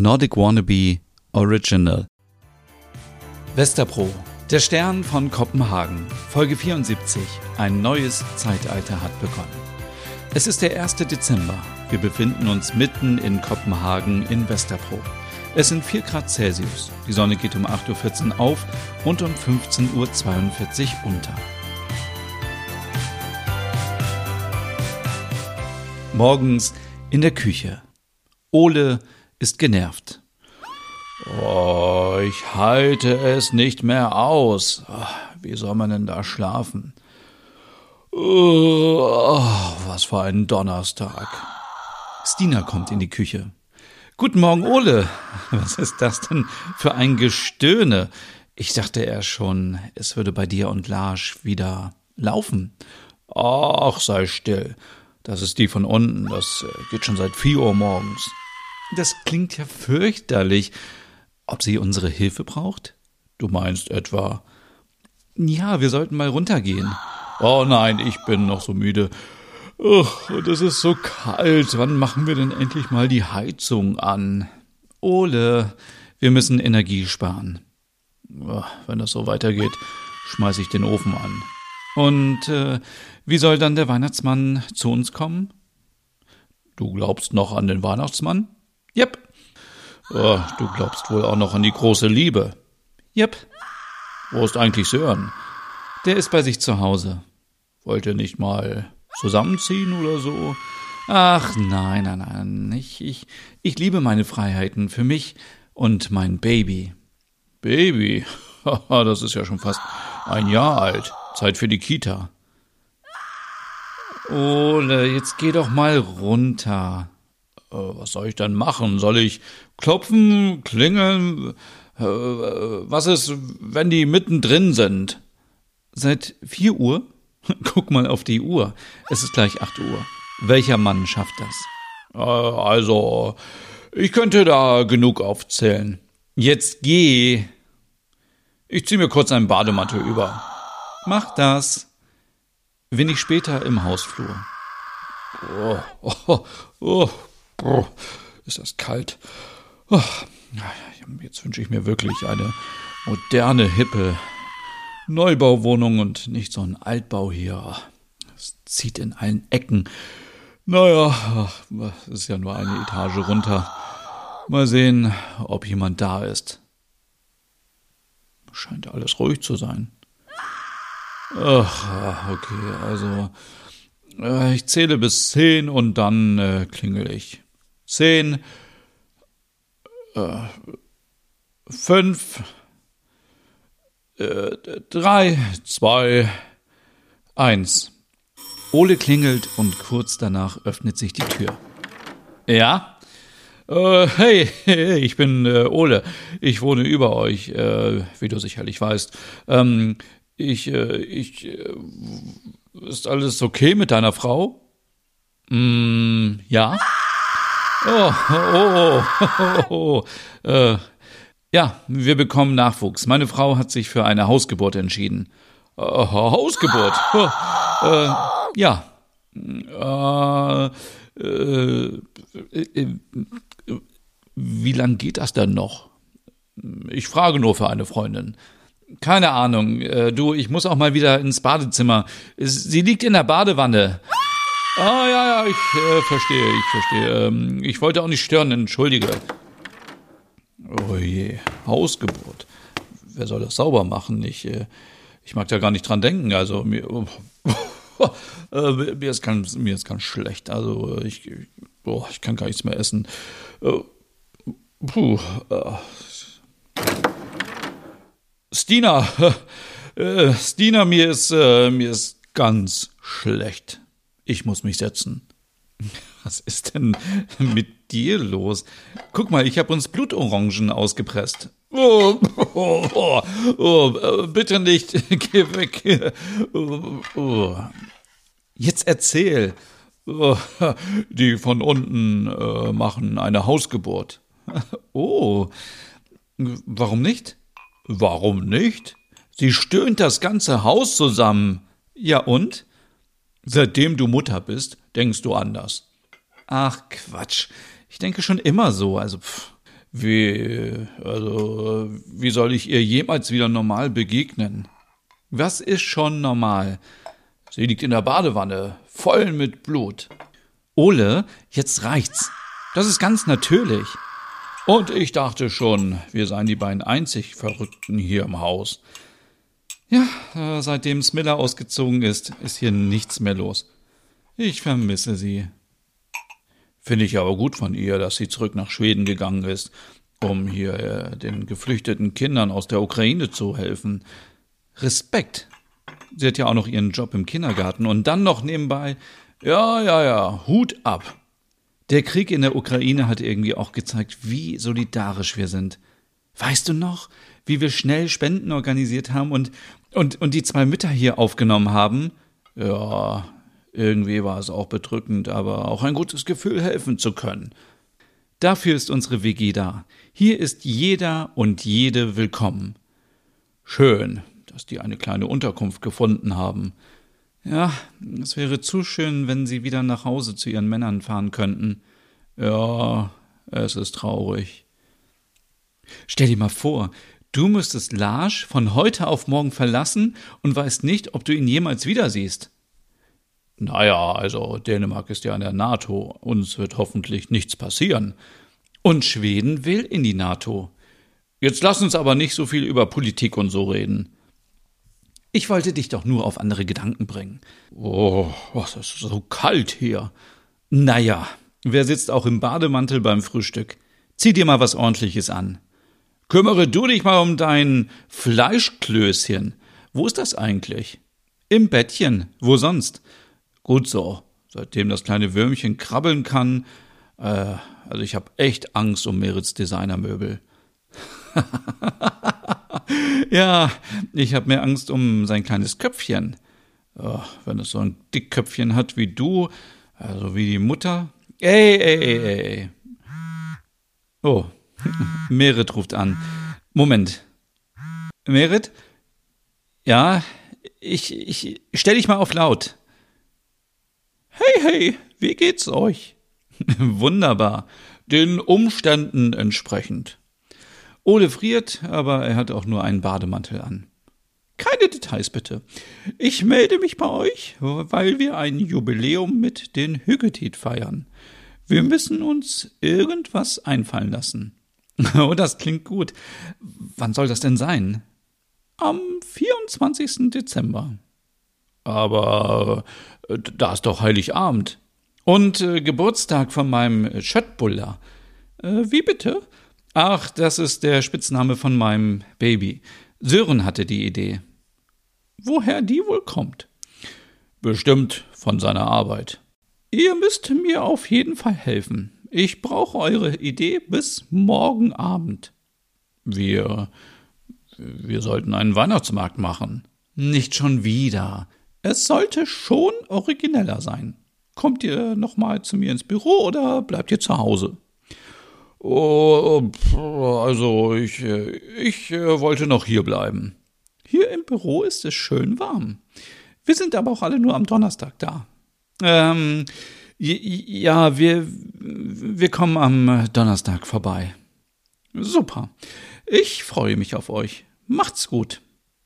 Nordic Wannabe Original. Westerpro, der Stern von Kopenhagen, Folge 74. Ein neues Zeitalter hat begonnen. Es ist der 1. Dezember. Wir befinden uns mitten in Kopenhagen in Westerpro. Es sind 4 Grad Celsius. Die Sonne geht um 8.14 Uhr auf und um 15.42 Uhr unter. Morgens in der Küche. Ole ist genervt. Oh, ich halte es nicht mehr aus. Wie soll man denn da schlafen? Oh, was für ein Donnerstag. Stina kommt in die Küche. Guten Morgen, Ole. Was ist das denn für ein Gestöhne? Ich dachte ja schon, es würde bei dir und Lars wieder laufen. Ach, sei still. Das ist die von unten. Das geht schon seit vier Uhr morgens. Das klingt ja fürchterlich. Ob sie unsere Hilfe braucht? Du meinst etwa. Ja, wir sollten mal runtergehen. Oh nein, ich bin noch so müde. Ach, und es ist so kalt. Wann machen wir denn endlich mal die Heizung an? Ole, wir müssen Energie sparen. Wenn das so weitergeht, schmeiß ich den Ofen an. Und äh, wie soll dann der Weihnachtsmann zu uns kommen? Du glaubst noch an den Weihnachtsmann? Jep. Oh, du glaubst wohl auch noch an die große Liebe. Jep. Wo ist eigentlich Sören? Der ist bei sich zu Hause. Wollt ihr nicht mal zusammenziehen oder so? Ach nein, nein, nein. Ich, ich, ich liebe meine Freiheiten für mich und mein Baby. Baby? das ist ja schon fast ein Jahr alt. Zeit für die Kita. Ole, jetzt geh doch mal runter. Äh, was soll ich dann machen? Soll ich klopfen, klingeln? Äh, was ist, wenn die mittendrin sind? Seit vier Uhr? Guck mal auf die Uhr. Es ist gleich acht Uhr. Welcher Mann schafft das? Äh, also, ich könnte da genug aufzählen. Jetzt geh. Ich zieh mir kurz ein Badematte über. Mach das. Wenig später im Hausflur. Oh, oh, oh, oh, ist das kalt. Oh, jetzt wünsche ich mir wirklich eine moderne, hippe Neubauwohnung und nicht so ein Altbau hier. Es zieht in allen Ecken. Naja, es ist ja nur eine Etage runter. Mal sehen, ob jemand da ist. Scheint alles ruhig zu sein. Ach, okay, also äh, ich zähle bis zehn und dann äh, klingel ich. Zehn, äh, fünf, äh, drei, zwei, eins. Ole klingelt und kurz danach öffnet sich die Tür. Ja? Äh, hey, hey, ich bin äh, Ole. Ich wohne über euch, äh, wie du sicherlich weißt. Ähm, ich, äh, ich, äh, ist alles okay mit deiner Frau? Mm, ja. Oh, oh, oh, oh, oh. Äh, ja, wir bekommen Nachwuchs. Meine Frau hat sich für eine Hausgeburt entschieden. Äh, Hausgeburt? Oh, äh, ja. Äh, äh, äh, wie lang geht das dann noch? Ich frage nur für eine Freundin. Keine Ahnung. Äh, du, ich muss auch mal wieder ins Badezimmer. Sie liegt in der Badewanne. Ah, ja, ja, ich äh, verstehe, ich verstehe. Ähm, ich wollte auch nicht stören, entschuldige. Oh je, Hausgeburt. Wer soll das sauber machen? Ich, äh, ich mag da gar nicht dran denken. Also mir, oh, äh, mir, ist ganz, mir ist ganz schlecht. Also ich, oh, ich kann gar nichts mehr essen. Äh, puh, äh, Stina, äh, Stina, mir ist, äh, mir ist ganz schlecht. Ich muss mich setzen. Was ist denn mit dir los? Guck mal, ich habe uns Blutorangen ausgepresst. Oh, oh, oh, oh, bitte nicht, geh weg. Oh, Jetzt erzähl. Die von unten äh, machen eine Hausgeburt. Oh, warum nicht? Warum nicht? Sie stöhnt das ganze Haus zusammen. Ja und? Seitdem du Mutter bist, denkst du anders. Ach Quatsch. Ich denke schon immer so. Also, pff, Wie, also, wie soll ich ihr jemals wieder normal begegnen? Was ist schon normal? Sie liegt in der Badewanne, voll mit Blut. Ole, jetzt reicht's. Das ist ganz natürlich. Und ich dachte schon, wir seien die beiden einzig Verrückten hier im Haus. Ja, äh, seitdem Smiller ausgezogen ist, ist hier nichts mehr los. Ich vermisse sie. Finde ich aber gut von ihr, dass sie zurück nach Schweden gegangen ist, um hier äh, den geflüchteten Kindern aus der Ukraine zu helfen. Respekt. Sie hat ja auch noch ihren Job im Kindergarten und dann noch nebenbei. Ja, ja, ja, Hut ab. Der Krieg in der Ukraine hat irgendwie auch gezeigt, wie solidarisch wir sind. Weißt du noch, wie wir schnell Spenden organisiert haben und, und, und die zwei Mütter hier aufgenommen haben? Ja, irgendwie war es auch bedrückend, aber auch ein gutes Gefühl, helfen zu können. Dafür ist unsere WG da. Hier ist jeder und jede willkommen. Schön, dass die eine kleine Unterkunft gefunden haben. Ja, es wäre zu schön, wenn sie wieder nach Hause zu ihren Männern fahren könnten. Ja, es ist traurig. Stell dir mal vor, du müsstest Lars von heute auf morgen verlassen und weißt nicht, ob du ihn jemals wieder siehst. Naja, also Dänemark ist ja in der NATO, uns wird hoffentlich nichts passieren. Und Schweden will in die NATO. Jetzt lass uns aber nicht so viel über Politik und so reden. Ich wollte dich doch nur auf andere Gedanken bringen. Oh, was ist so kalt hier. Naja, wer sitzt auch im Bademantel beim Frühstück? Zieh dir mal was ordentliches an. Kümmere du dich mal um dein Fleischklößchen. Wo ist das eigentlich? Im Bettchen. Wo sonst? Gut so. Seitdem das kleine Würmchen krabbeln kann, äh, also ich habe echt Angst um Merits Designermöbel. ja, ich habe mehr Angst um sein kleines Köpfchen. Oh, wenn es so ein Dickköpfchen hat wie du, also wie die Mutter. Ey, ey, ey, ey. Oh, Merit ruft an. Moment. Merit? Ja, ich, ich stell dich mal auf laut. Hey, hey, wie geht's euch? Wunderbar. Den Umständen entsprechend. Ole friert, aber er hat auch nur einen Bademantel an. Keine Details bitte. Ich melde mich bei euch, weil wir ein Jubiläum mit den Hüggetit feiern. Wir müssen uns irgendwas einfallen lassen. Oh, das klingt gut. Wann soll das denn sein? Am 24. Dezember. Aber äh, da ist doch Heiligabend. Und äh, Geburtstag von meinem Schöttbuller. Äh, wie bitte? Ach, das ist der Spitzname von meinem Baby. Sören hatte die Idee. Woher die wohl kommt? Bestimmt von seiner Arbeit. Ihr müsst mir auf jeden Fall helfen. Ich brauche eure Idee bis morgen Abend. Wir. Wir sollten einen Weihnachtsmarkt machen. Nicht schon wieder. Es sollte schon origineller sein. Kommt ihr nochmal zu mir ins Büro oder bleibt ihr zu Hause? Oh, also ich, ich wollte noch hier bleiben. Hier im Büro ist es schön warm. Wir sind aber auch alle nur am Donnerstag da. Ähm, ja, wir, wir kommen am Donnerstag vorbei. Super. Ich freue mich auf euch. Macht's gut.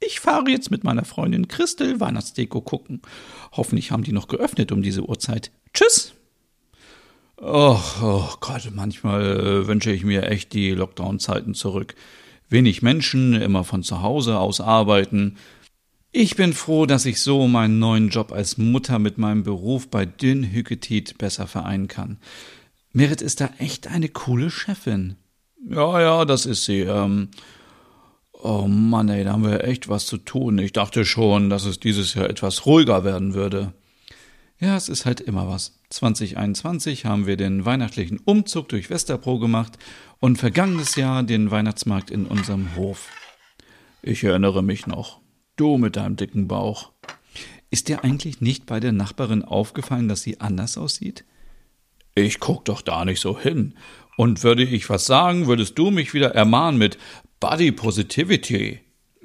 Ich fahre jetzt mit meiner Freundin Christel Weihnachtsdeko gucken. Hoffentlich haben die noch geöffnet um diese Uhrzeit. Tschüss. Oh, oh Gott, manchmal äh, wünsche ich mir echt die Lockdown-Zeiten zurück. Wenig Menschen, immer von zu Hause aus arbeiten. Ich bin froh, dass ich so meinen neuen Job als Mutter mit meinem Beruf bei Dünn Hüketit besser vereinen kann. Merit ist da echt eine coole Chefin. Ja, ja, das ist sie. Ähm, oh Mann, ey, da haben wir echt was zu tun. Ich dachte schon, dass es dieses Jahr etwas ruhiger werden würde. Ja, es ist halt immer was. 2021 haben wir den weihnachtlichen Umzug durch Westerpro gemacht und vergangenes Jahr den Weihnachtsmarkt in unserem Hof. Ich erinnere mich noch. Du mit deinem dicken Bauch. Ist dir eigentlich nicht bei der Nachbarin aufgefallen, dass sie anders aussieht? Ich guck doch da nicht so hin. Und würde ich was sagen, würdest du mich wieder ermahnen mit Body Positivity.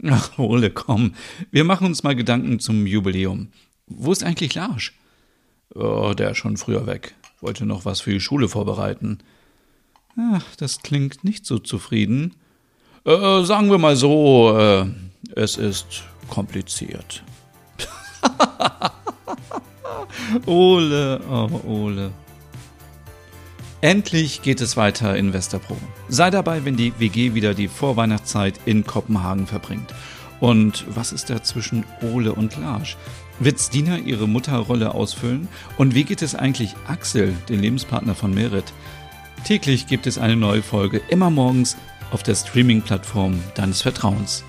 Ach, Ole, komm. Wir machen uns mal Gedanken zum Jubiläum. Wo ist eigentlich Larsch? Oh, der ist schon früher weg. Wollte noch was für die Schule vorbereiten. Ach, das klingt nicht so zufrieden. Äh, sagen wir mal so, äh, es ist kompliziert. Ole, oh Ole. Endlich geht es weiter in Westerpro. Sei dabei, wenn die WG wieder die Vorweihnachtszeit in Kopenhagen verbringt. Und was ist da zwischen Ole und Lars? Wird Stina ihre Mutterrolle ausfüllen? Und wie geht es eigentlich Axel, den Lebenspartner von Merit? Täglich gibt es eine neue Folge, immer morgens auf der Streaming-Plattform deines Vertrauens.